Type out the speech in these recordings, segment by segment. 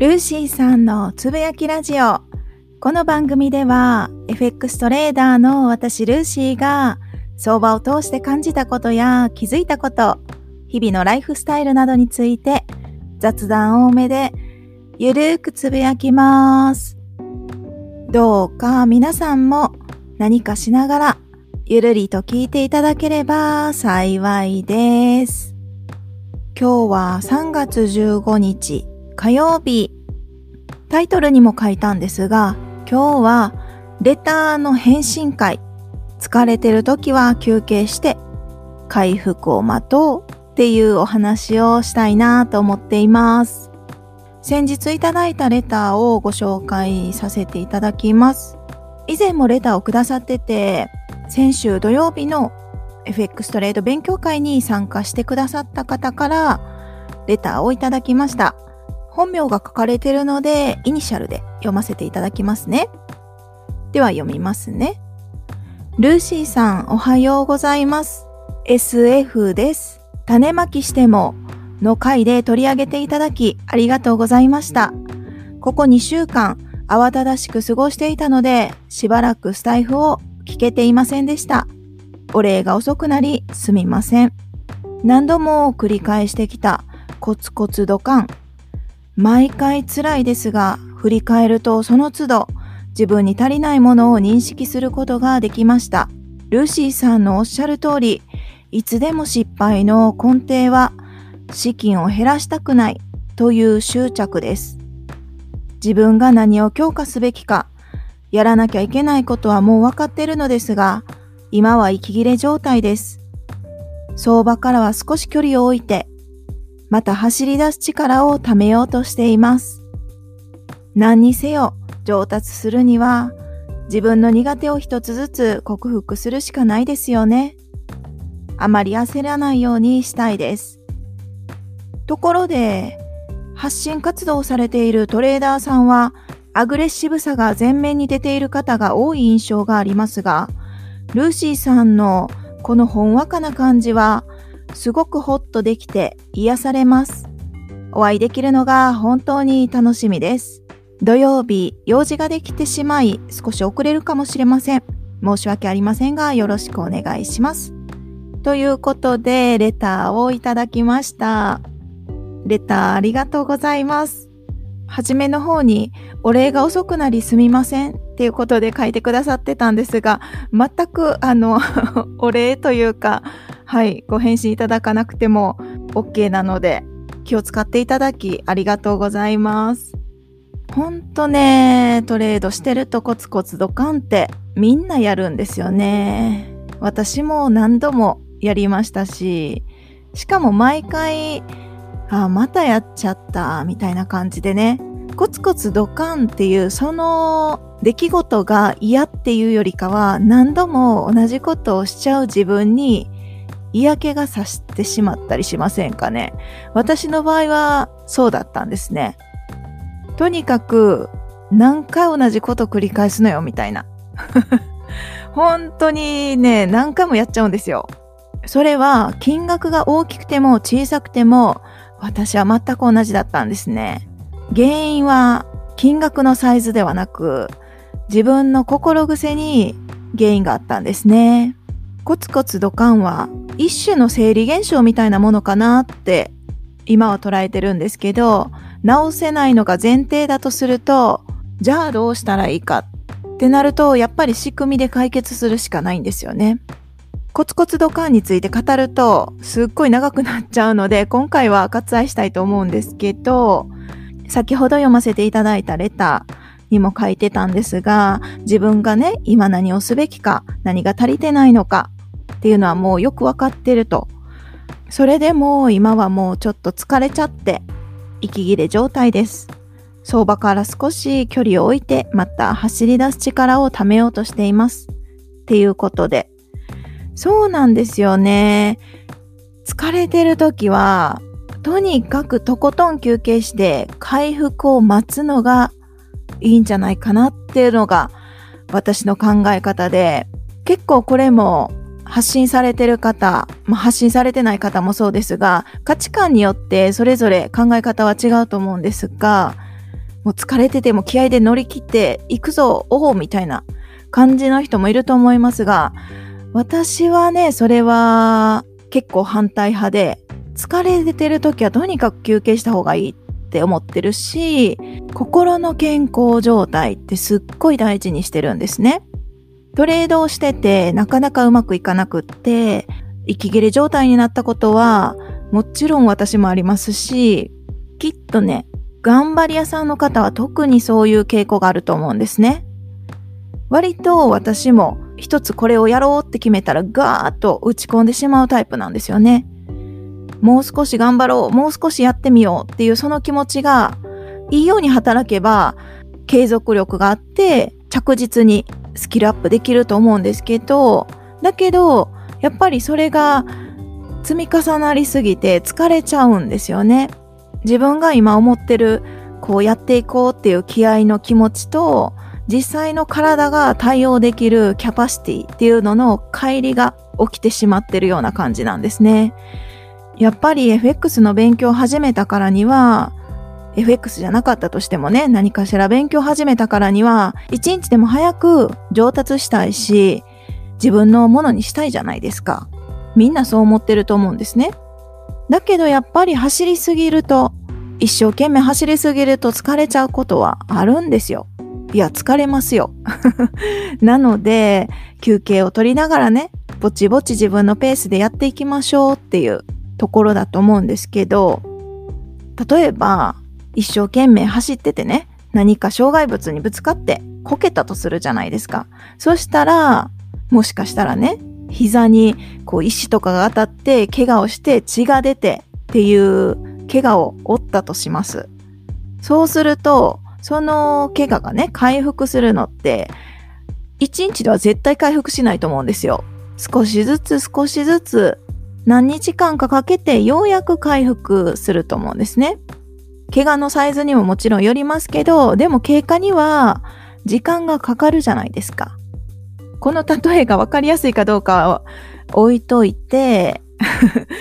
ルーシーさんのつぶやきラジオ。この番組では FX トレーダーの私ルーシーが相場を通して感じたことや気づいたこと、日々のライフスタイルなどについて雑談多めでゆるーくつぶやきます。どうか皆さんも何かしながらゆるりと聞いていただければ幸いです。今日は3月15日火曜日。タイトルにも書いたんですが、今日はレターの返信会。疲れてる時は休憩して回復を待とうっていうお話をしたいなと思っています。先日いただいたレターをご紹介させていただきます。以前もレターをくださってて、先週土曜日の FX トレード勉強会に参加してくださった方からレターをいただきました。本名が書かれてるので、イニシャルで読ませていただきますね。では読みますね。ルーシーさん、おはようございます。SF です。種まきしてもの回で取り上げていただきありがとうございました。ここ2週間、慌ただしく過ごしていたので、しばらくスタイフを聞けていませんでした。お礼が遅くなりすみません。何度も繰り返してきたコツコツドカン。毎回辛いですが、振り返るとその都度自分に足りないものを認識することができました。ルーシーさんのおっしゃる通り、いつでも失敗の根底は資金を減らしたくないという執着です。自分が何を強化すべきか、やらなきゃいけないことはもう分かっているのですが、今は息切れ状態です。相場からは少し距離を置いて、また走り出す力を貯めようとしています。何にせよ上達するには、自分の苦手を一つずつ克服するしかないですよね。あまり焦らないようにしたいです。ところで、発信活動されているトレーダーさんは、アグレッシブさが前面に出ている方が多い印象がありますが、ルーシーさんのこのほんわかな感じは、すごくホッとできて癒されます。お会いできるのが本当に楽しみです。土曜日、用事ができてしまい、少し遅れるかもしれません。申し訳ありませんが、よろしくお願いします。ということで、レターをいただきました。レターありがとうございます。はじめの方に、お礼が遅くなりすみませんっていうことで書いてくださってたんですが、全くあの お礼というか、はい、ご返信いただかなくても OK なので、気を使っていただきありがとうございます。ほんとね、トレードしてるとコツコツドカンってみんなやるんですよね。私も何度もやりましたし、しかも毎回、あ、またやっちゃった、みたいな感じでね、コツコツドカンっていうその出来事が嫌っていうよりかは何度も同じことをしちゃう自分に嫌気がさしてしまったりしませんかね？私の場合はそうだったんですね。とにかく何回同じこと繰り返すのよみたいな。本当にね、何回もやっちゃうんですよ。それは金額が大きくても小さくても私は全く同じだったんですね。原因は金額のサイズではなく自分の心癖に原因があったんですね。コツコツドカンは一種の生理現象みたいなものかなって今は捉えてるんですけど、治せないのが前提だとすると、じゃあどうしたらいいかってなると、やっぱり仕組みで解決するしかないんですよね。コツコツドカンについて語るとすっごい長くなっちゃうので、今回は割愛したいと思うんですけど、先ほど読ませていただいたレターにも書いてたんですが、自分がね、今何をすべきか、何が足りてないのか、っていうのはもうよくわかってると。それでも今はもうちょっと疲れちゃって息切れ状態です。相場から少し距離を置いてまた走り出す力を貯めようとしています。っていうことで。そうなんですよね。疲れてる時はとにかくとことん休憩して回復を待つのがいいんじゃないかなっていうのが私の考え方で結構これも発信されてる方、まあ、発信されてない方もそうですが、価値観によってそれぞれ考え方は違うと思うんですが、もう疲れてても気合で乗り切って行くぞ、おおみたいな感じの人もいると思いますが、私はね、それは結構反対派で、疲れてる時はとにかく休憩した方がいいって思ってるし、心の健康状態ってすっごい大事にしてるんですね。トレードをしててなかなかうまくいかなくって、息切れ状態になったことはもちろん私もありますし、きっとね、頑張り屋さんの方は特にそういう傾向があると思うんですね。割と私も一つこれをやろうって決めたらガーッと打ち込んでしまうタイプなんですよね。もう少し頑張ろう、もう少しやってみようっていうその気持ちがいいように働けば継続力があって着実にスキルアップできると思うんですけど、だけどやっぱりそれが積み重なりすぎて疲れちゃうんですよね。自分が今思ってるこうやっていこうっていう気合の気持ちと実際の体が対応できるキャパシティっていうのの乖離が起きてしまってるような感じなんですね。やっぱり FX の勉強を始めたからには FX じゃなかったとしてもね、何かしら勉強始めたからには、一日でも早く上達したいし、自分のものにしたいじゃないですか。みんなそう思ってると思うんですね。だけどやっぱり走りすぎると、一生懸命走りすぎると疲れちゃうことはあるんですよ。いや、疲れますよ。なので、休憩を取りながらね、ぼちぼち自分のペースでやっていきましょうっていうところだと思うんですけど、例えば、一生懸命走っててね、何か障害物にぶつかってこけたとするじゃないですか。そしたら、もしかしたらね、膝にこう石とかが当たって怪我をして血が出てっていう怪我を負ったとします。そうすると、その怪我がね、回復するのって、一日では絶対回復しないと思うんですよ。少しずつ少しずつ何日間かかけてようやく回復すると思うんですね。怪我のサイズにももちろんよりますけど、でも経過には時間がかかるじゃないですか。この例えが分かりやすいかどうかは置いといて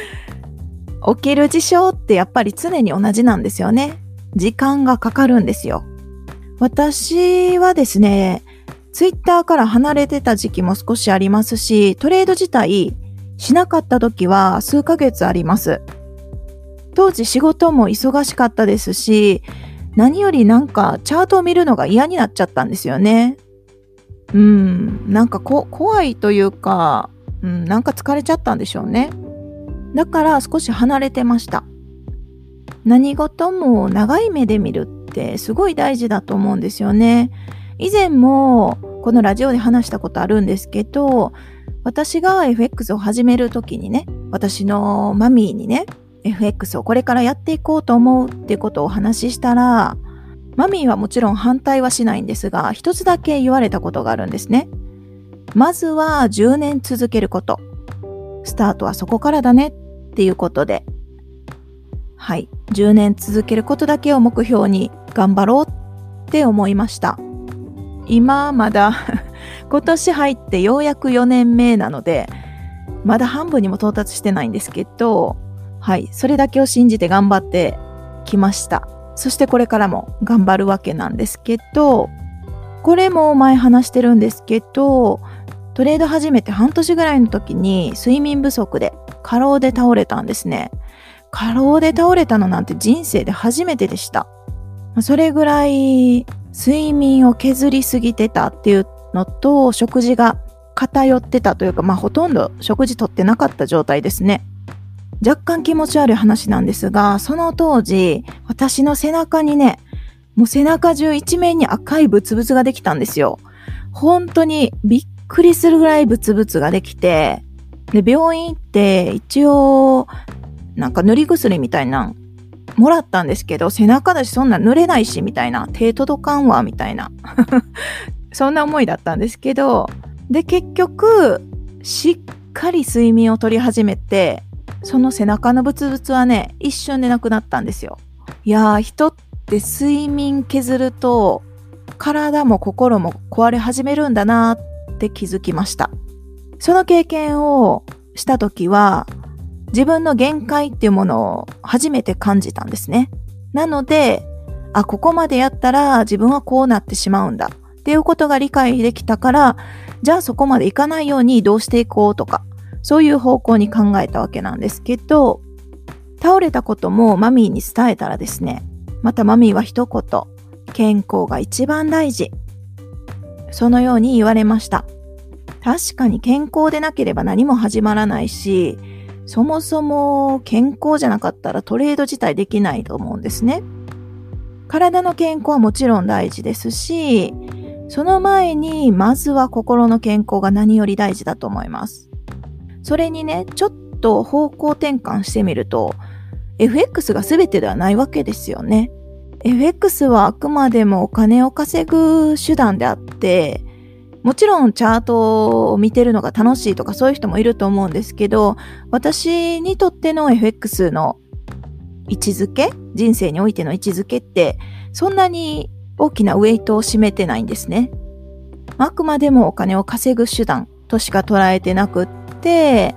起きる事象ってやっぱり常に同じなんですよね。時間がかかるんですよ。私はですね、ツイッターから離れてた時期も少しありますし、トレード自体しなかった時は数ヶ月あります。当時仕事も忙しかったですし、何よりなんかチャートを見るのが嫌になっちゃったんですよね。うん、なんか怖いというか、うん、なんか疲れちゃったんでしょうね。だから少し離れてました。何事も長い目で見るってすごい大事だと思うんですよね。以前もこのラジオで話したことあるんですけど、私が FX を始める時にね、私のマミーにね、FX をこれからやっていこうと思うってことをお話ししたら、マミーはもちろん反対はしないんですが、一つだけ言われたことがあるんですね。まずは10年続けること。スタートはそこからだねっていうことで。はい。10年続けることだけを目標に頑張ろうって思いました。今まだ 今年入ってようやく4年目なので、まだ半分にも到達してないんですけど、はい。それだけを信じて頑張ってきました。そしてこれからも頑張るわけなんですけど、これも前話してるんですけど、トレード始めて半年ぐらいの時に睡眠不足で過労で倒れたんですね。過労で倒れたのなんて人生で初めてでした。それぐらい睡眠を削りすぎてたっていうのと食事が偏ってたというか、まあほとんど食事とってなかった状態ですね。若干気持ち悪い話なんですが、その当時、私の背中にね、もう背中中一面に赤いブツブツができたんですよ。本当にびっくりするぐらいブツブツができて、で、病院行って一応、なんか塗り薬みたいなもらったんですけど、背中だしそんな塗れないし、みたいな。手届かんわ、みたいな。そんな思いだったんですけど、で、結局、しっかり睡眠をとり始めて、その背中のブツブツはね、一瞬でなくなったんですよ。いやー、人って睡眠削ると、体も心も壊れ始めるんだなって気づきました。その経験をした時は、自分の限界っていうものを初めて感じたんですね。なので、あ、ここまでやったら自分はこうなってしまうんだっていうことが理解できたから、じゃあそこまでいかないようにどうしていこうとか、そういう方向に考えたわけなんですけど、倒れたこともマミーに伝えたらですね、またマミーは一言、健康が一番大事。そのように言われました。確かに健康でなければ何も始まらないし、そもそも健康じゃなかったらトレード自体できないと思うんですね。体の健康はもちろん大事ですし、その前にまずは心の健康が何より大事だと思います。それにね、ちょっと方向転換してみると、FX が全てではないわけですよね。FX はあくまでもお金を稼ぐ手段であって、もちろんチャートを見てるのが楽しいとかそういう人もいると思うんですけど、私にとっての FX の位置づけ、人生においての位置づけって、そんなに大きなウェイトを占めてないんですね。あくまでもお金を稼ぐ手段としか捉えてなくって、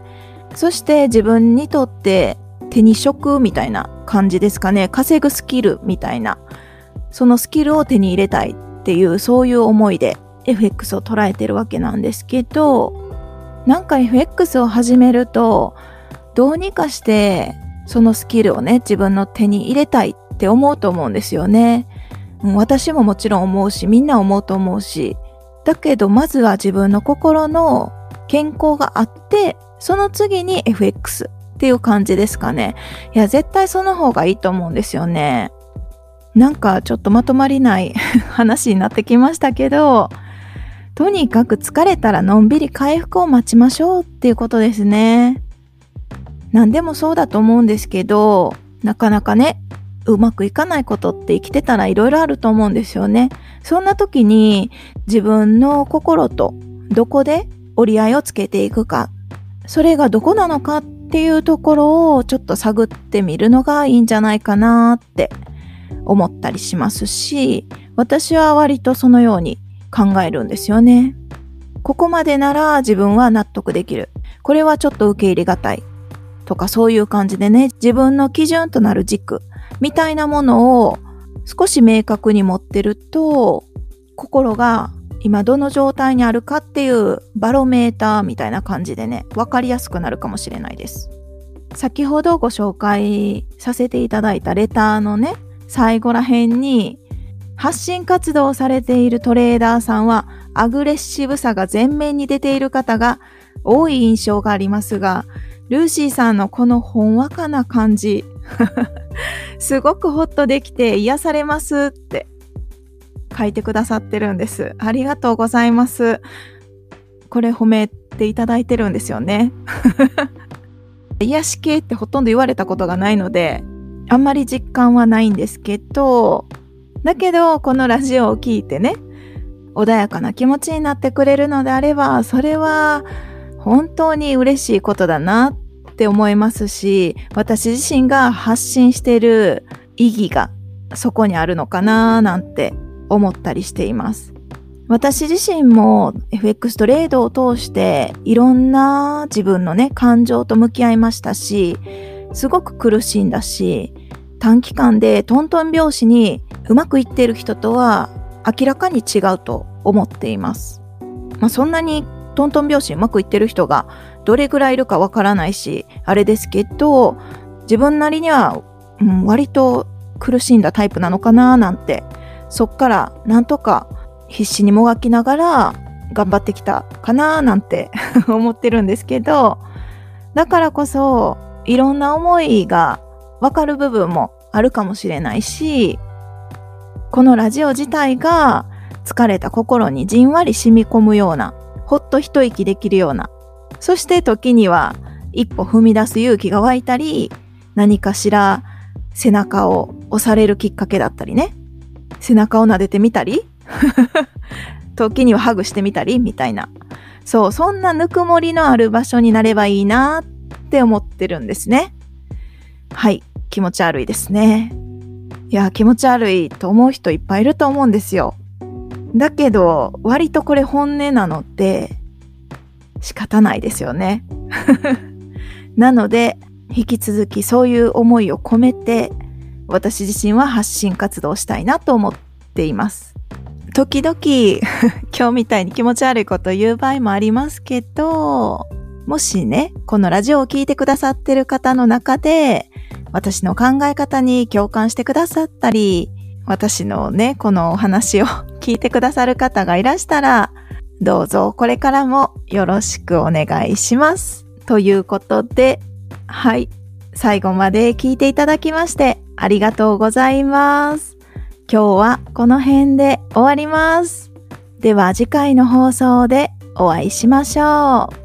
そして自分にとって手に職みたいな感じですかね。稼ぐスキルみたいな。そのスキルを手に入れたいっていう、そういう思いで FX を捉えてるわけなんですけど、なんか FX を始めると、どうにかしてそのスキルをね、自分の手に入れたいって思うと思うんですよね。私ももちろん思うし、みんな思うと思うし、だけどまずは自分の心の健康があって、その次に FX っていう感じですかね。いや、絶対その方がいいと思うんですよね。なんかちょっとまとまりない 話になってきましたけど、とにかく疲れたらのんびり回復を待ちましょうっていうことですね。何でもそうだと思うんですけど、なかなかね、うまくいかないことって生きてたら色々あると思うんですよね。そんな時に自分の心とどこで折り合いをつけていくか、それがどこなのかっていうところをちょっと探ってみるのがいいんじゃないかなって思ったりしますし、私は割とそのように考えるんですよね。ここまでなら自分は納得できる。これはちょっと受け入れがたい。とかそういう感じでね、自分の基準となる軸みたいなものを少し明確に持ってると、心が今どの状態にあるかっていうバロメーターみたいな感じでね、わかりやすくなるかもしれないです。先ほどご紹介させていただいたレターのね、最後ら辺に発信活動をされているトレーダーさんはアグレッシブさが前面に出ている方が多い印象がありますが、ルーシーさんのこのほんわかな感じ、すごくホッとできて癒されますって書いてくださってるんです。ありがとうございます。これ褒めていただいてるんですよね。癒し系ってほとんど言われたことがないので、あんまり実感はないんですけど、だけど、このラジオを聞いてね、穏やかな気持ちになってくれるのであれば、それは本当に嬉しいことだなって思いますし、私自身が発信してる意義がそこにあるのかななんて思ったりしています。私自身も FX トレードを通していろんな自分のね、感情と向き合いましたし、すごく苦しんだし、短期間でトントン拍子にうまくいっている人とは明らかに違うと思っています。まあ、そんなにトントン拍子うまくいってる人がどれぐらいいるかわからないし、あれですけど、自分なりには、うん、割と苦しんだタイプなのかななんて、そっからなんとか必死にもがきながら頑張ってきたかななんて 思ってるんですけど、だからこそいろんな思いがわかる部分もあるかもしれないし、このラジオ自体が疲れた心にじんわり染み込むような、ほっと一息できるような、そして時には一歩踏み出す勇気が湧いたり、何かしら背中を押されるきっかけだったりね。背中を撫でてみたり、時にはハグしてみたり、みたいな。そう、そんなぬくもりのある場所になればいいなって思ってるんですね。はい、気持ち悪いですね。いや、気持ち悪いと思う人いっぱいいると思うんですよ。だけど、割とこれ本音なのって仕方ないですよね。なので、引き続きそういう思いを込めて私自身は発信活動したいなと思っています。時々 今日みたいに気持ち悪いこと言う場合もありますけど、もしね、このラジオを聴いてくださってる方の中で、私の考え方に共感してくださったり、私のね、このお話を 聞いてくださる方がいらしたら、どうぞこれからもよろしくお願いします。ということで、はい。最後まで聞いていただきましてありがとうございます。今日はこの辺で終わります。では次回の放送でお会いしましょう。